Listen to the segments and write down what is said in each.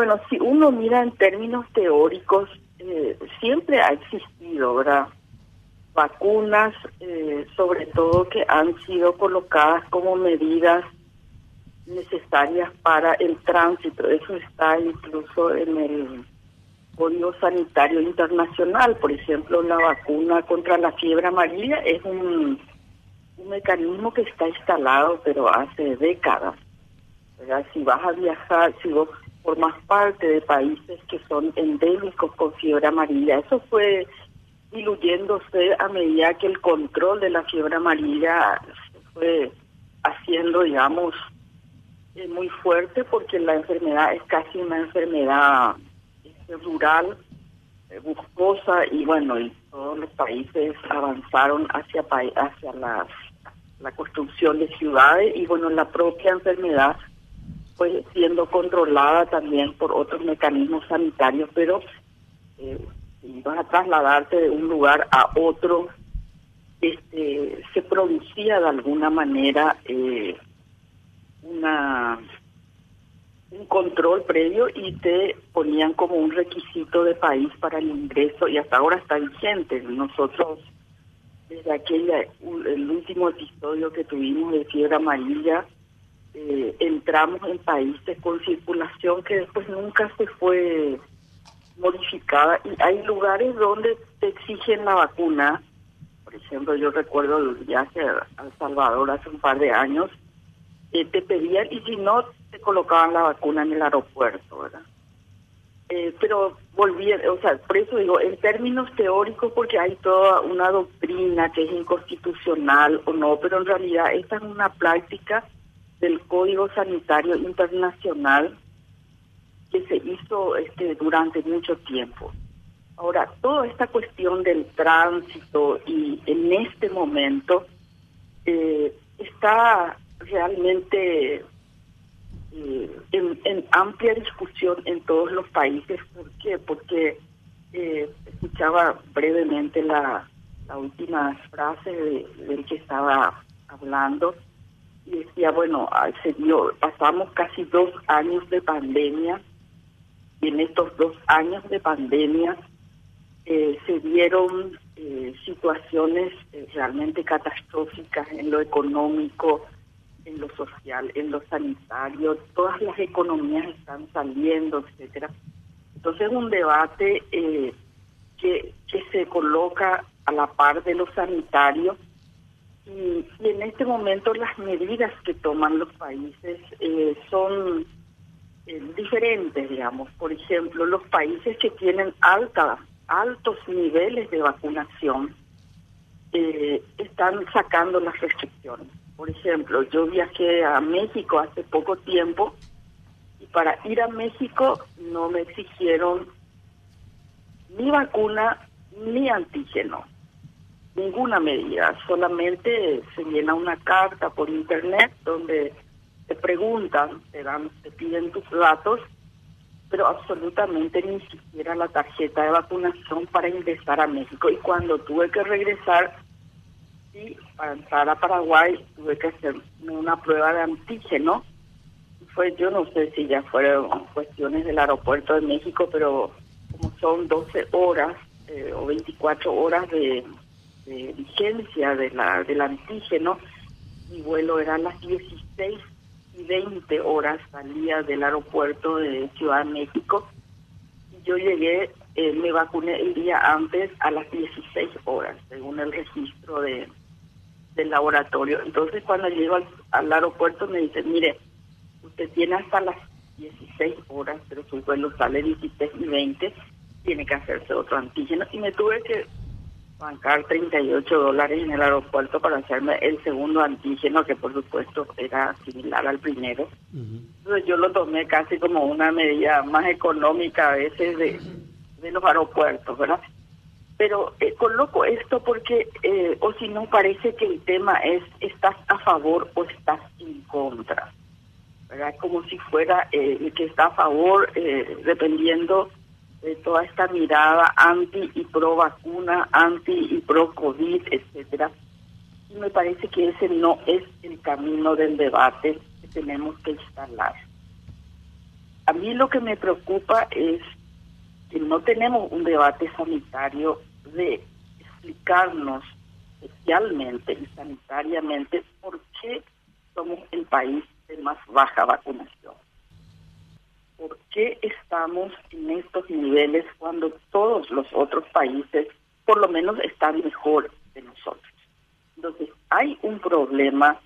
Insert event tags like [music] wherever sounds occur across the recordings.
Bueno, si uno mira en términos teóricos, eh, siempre ha existido, ¿verdad? Vacunas, eh, sobre todo que han sido colocadas como medidas necesarias para el tránsito. Eso está incluso en el Código Sanitario Internacional. Por ejemplo, la vacuna contra la fiebre amarilla es un, un mecanismo que está instalado, pero hace décadas. Si vas a viajar, si vos formas parte de países que son endémicos con fiebre amarilla, eso fue diluyéndose a medida que el control de la fiebre amarilla se fue haciendo, digamos, es muy fuerte porque la enfermedad es casi una enfermedad este, rural, eh, buscosa y bueno, y todos los países avanzaron hacia hacia la, la construcción de ciudades y bueno, la propia enfermedad fue siendo controlada también por otros mecanismos sanitarios, pero eh, a trasladarte de un lugar a otro, este, se producía de alguna manera eh, una un control previo y te ponían como un requisito de país para el ingreso y hasta ahora está vigente. Nosotros, desde aquella, el último episodio que tuvimos de fiebre amarilla, eh, entramos en países con circulación que después nunca se fue modificada y hay lugares donde te exigen la vacuna. Por ejemplo, yo recuerdo el viaje a El Salvador hace un par de años eh, te pedían y si no te colocaban la vacuna en el aeropuerto, ¿verdad? Eh, pero volvían, o sea, por eso digo, en términos teóricos, porque hay toda una doctrina que es inconstitucional o no, pero en realidad esta es una práctica del Código Sanitario Internacional que se hizo este, durante mucho tiempo. Ahora, toda esta cuestión del tránsito y en este momento eh, está realmente eh, en, amplia discusión en todos los países. ¿Por qué? Porque eh, escuchaba brevemente la, última frase de, del que estaba hablando y decía, bueno, se dio, pasamos casi dos años de pandemia y en estos dos años de pandemia eh, se dieron situaciones realmente catastróficas en lo económico, en lo social, en lo sanitario, todas las economías están saliendo, etcétera. Entonces es un debate eh, que, que se coloca a la par de lo sanitario y, en este momento las medidas que toman los países eh, son eh, diferentes, digamos. Por ejemplo, los países que tienen alta, altos niveles de vacunación están sacando las restricciones. Por ejemplo, yo viajé a México hace poco tiempo y para ir a México no me exigieron ni vacuna ni antígeno, ninguna medida, solamente se llena una carta por internet donde te preguntan, te dan, te piden tus datos, pero absolutamente ni siquiera la tarjeta de vacunación para ingresar a México. Y cuando tuve que regresar y para entrar a Paraguay tuve que hacer una prueba de antígeno. Fue, yo no sé si ya fueron cuestiones del aeropuerto de México, pero como son 12 horas eh, o 24 horas de, vigencia de la, del antígeno, mi vuelo era a las 16 y 20 horas salía del aeropuerto de Ciudad de México. Y yo llegué, eh, me vacuné el día antes a las 16 horas, según el registro de, del laboratorio. Entonces cuando llego al, aeropuerto me dicen, mire, usted tiene hasta las 16 horas, pero su vuelo sale 16 y 20, tiene que hacerse otro antígeno. Y me tuve que bancar 38 dólares en el aeropuerto para hacerme el segundo antígeno, que por supuesto era similar al primero. Entonces yo lo tomé casi como una medida más económica a veces de, de los aeropuertos, ¿verdad? pero eh, coloco esto porque, eh, o si no, parece que el tema es, ¿estás a favor o estás en contra? ¿verdad? Como si fuera eh, el que está a favor, dependiendo de toda esta mirada anti y pro vacuna, anti y pro COVID, etcétera. Y me parece que ese no es el camino del debate que tenemos que instalar. a mí lo que me preocupa es que no tenemos un debate sanitario de explicarnos socialmente y sanitariamente por qué somos el país de más baja vacunación. ¿Por qué estamos en estos niveles cuando todos los otros países por lo menos están mejor de nosotros? Entonces, hay un problema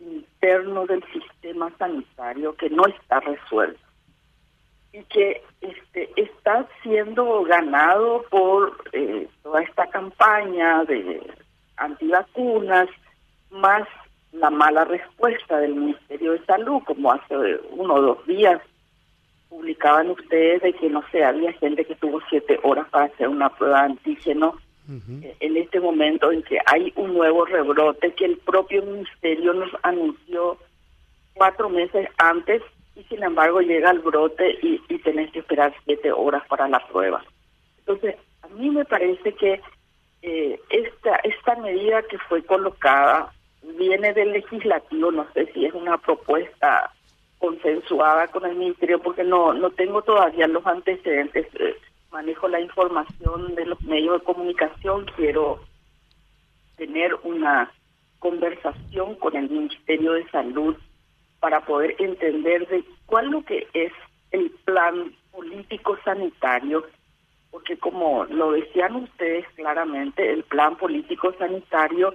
interno del sistema sanitario que no está resuelto y que este, está siendo ganado por eh, toda esta campaña de antivacunas, más la mala respuesta del Ministerio de Salud, como hace uno o dos días publicaban ustedes de que, no sé, había gente que tuvo siete horas para hacer una prueba de antígeno eh, en este momento en que hay un nuevo rebrote que el propio Ministerio nos anunció cuatro meses antes y sin embargo llega el brote y, y tenés que esperar siete horas para la prueba. Entonces, a mí me parece que eh, esta, esta medida que fue colocada viene del legislativo, no sé si es una propuesta consensuada con el ministerio porque no no tengo todavía los antecedentes eh, manejo la información de los medios de comunicación quiero tener una conversación con el ministerio de salud para poder entender de cuál lo que es el plan político sanitario porque como lo decían ustedes claramente, el plan político sanitario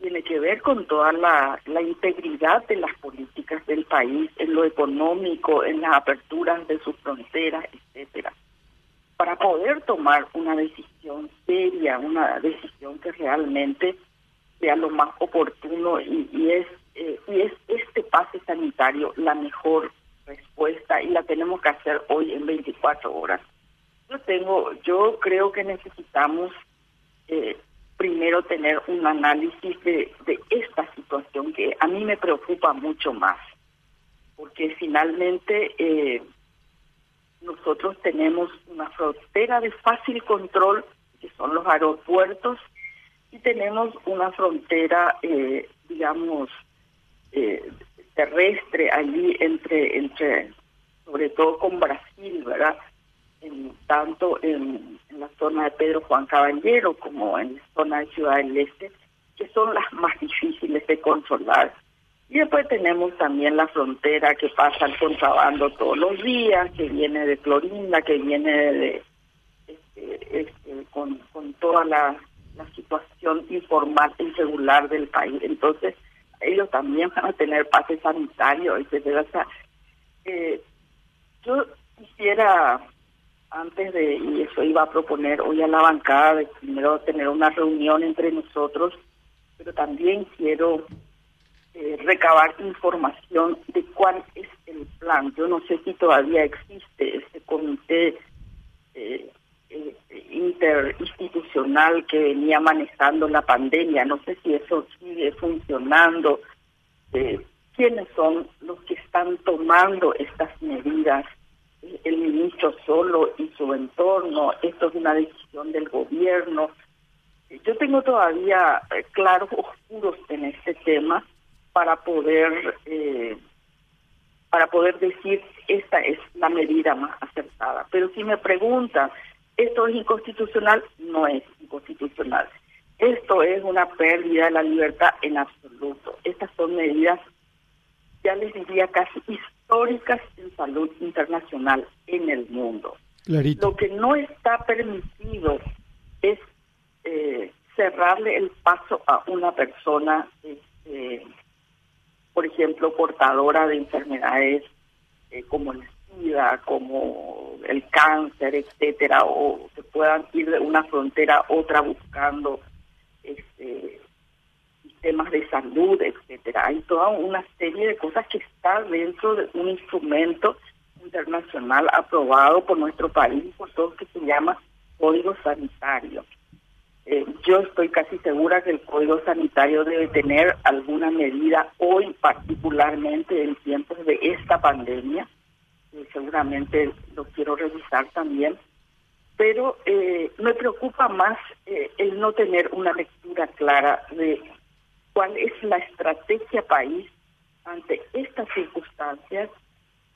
tiene que ver con toda la, integridad de las políticas del país, en lo económico, en las aperturas de sus fronteras, etcétera. Para poder tomar una decisión seria, una decisión que realmente sea lo más oportuno y, y es eh, y es este pase sanitario la mejor respuesta y la tenemos que hacer hoy en 24 horas. Yo tengo, yo creo que necesitamos eh, primero tener un análisis de, de esta situación que a mí me preocupa mucho más, porque finalmente eh, nosotros tenemos una frontera de fácil control, que son los aeropuertos, y tenemos una frontera, eh, digamos, eh, terrestre allí entre, entre, sobre todo con Brasil, ¿verdad? en, tanto en, la zona de Pedro Juan Caballero como en la zona de Ciudad del Este, que son las [laughs] más difíciles de controlar. Y después tenemos también la frontera que pasa el contrabando todos los días, que viene de Clorinda, que viene de, este, este, con, con toda la, situación informal y regular del país. Entonces, ellos también van a tener pase sanitario, etcétera. O sea, eh, yo quisiera antes de, y eso iba a proponer hoy a la bancada, de primero tener una reunión entre nosotros, pero también quiero eh, recabar información de cuál es el plan. Yo no sé si todavía existe este comité eh, eh, interinstitucional que venía manejando la pandemia, no sé si eso sigue funcionando. ¿Quiénes son los que están tomando estas medidas? el solo y su entorno, esto es una decisión del gobierno. Yo tengo todavía eh, claros oscuros en este tema para poder eh, para poder decir esta es la medida más acertada. Pero si me preguntan, ¿esto es inconstitucional? No es inconstitucional. Esto es una pérdida de la libertad en absoluto. Estas son medidas, ya les diría, casi históricas en salud internacional en el mundo. Lo que no está permitido es eh, cerrarle el paso a una persona, este, por ejemplo, portadora de enfermedades eh, como el SIDA, como el cáncer, etcétera, o que puedan ir de una frontera a otra buscando este, temas de salud, etcétera. Hay toda una serie de cosas que está dentro de un instrumento internacional aprobado por nuestro país y por todos que se llama Código Sanitario. Eh, yo estoy casi segura que el Código Sanitario debe tener alguna medida hoy, particularmente en tiempos de esta pandemia. seguramente lo quiero revisar también. Pero eh, me preocupa más eh, el no tener una lectura clara de cuál es la estrategia país ante estas circunstancias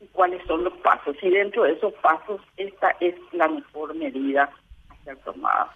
y cuáles son los pasos. Y dentro de esos pasos, esta es la mejor medida a ser tomada.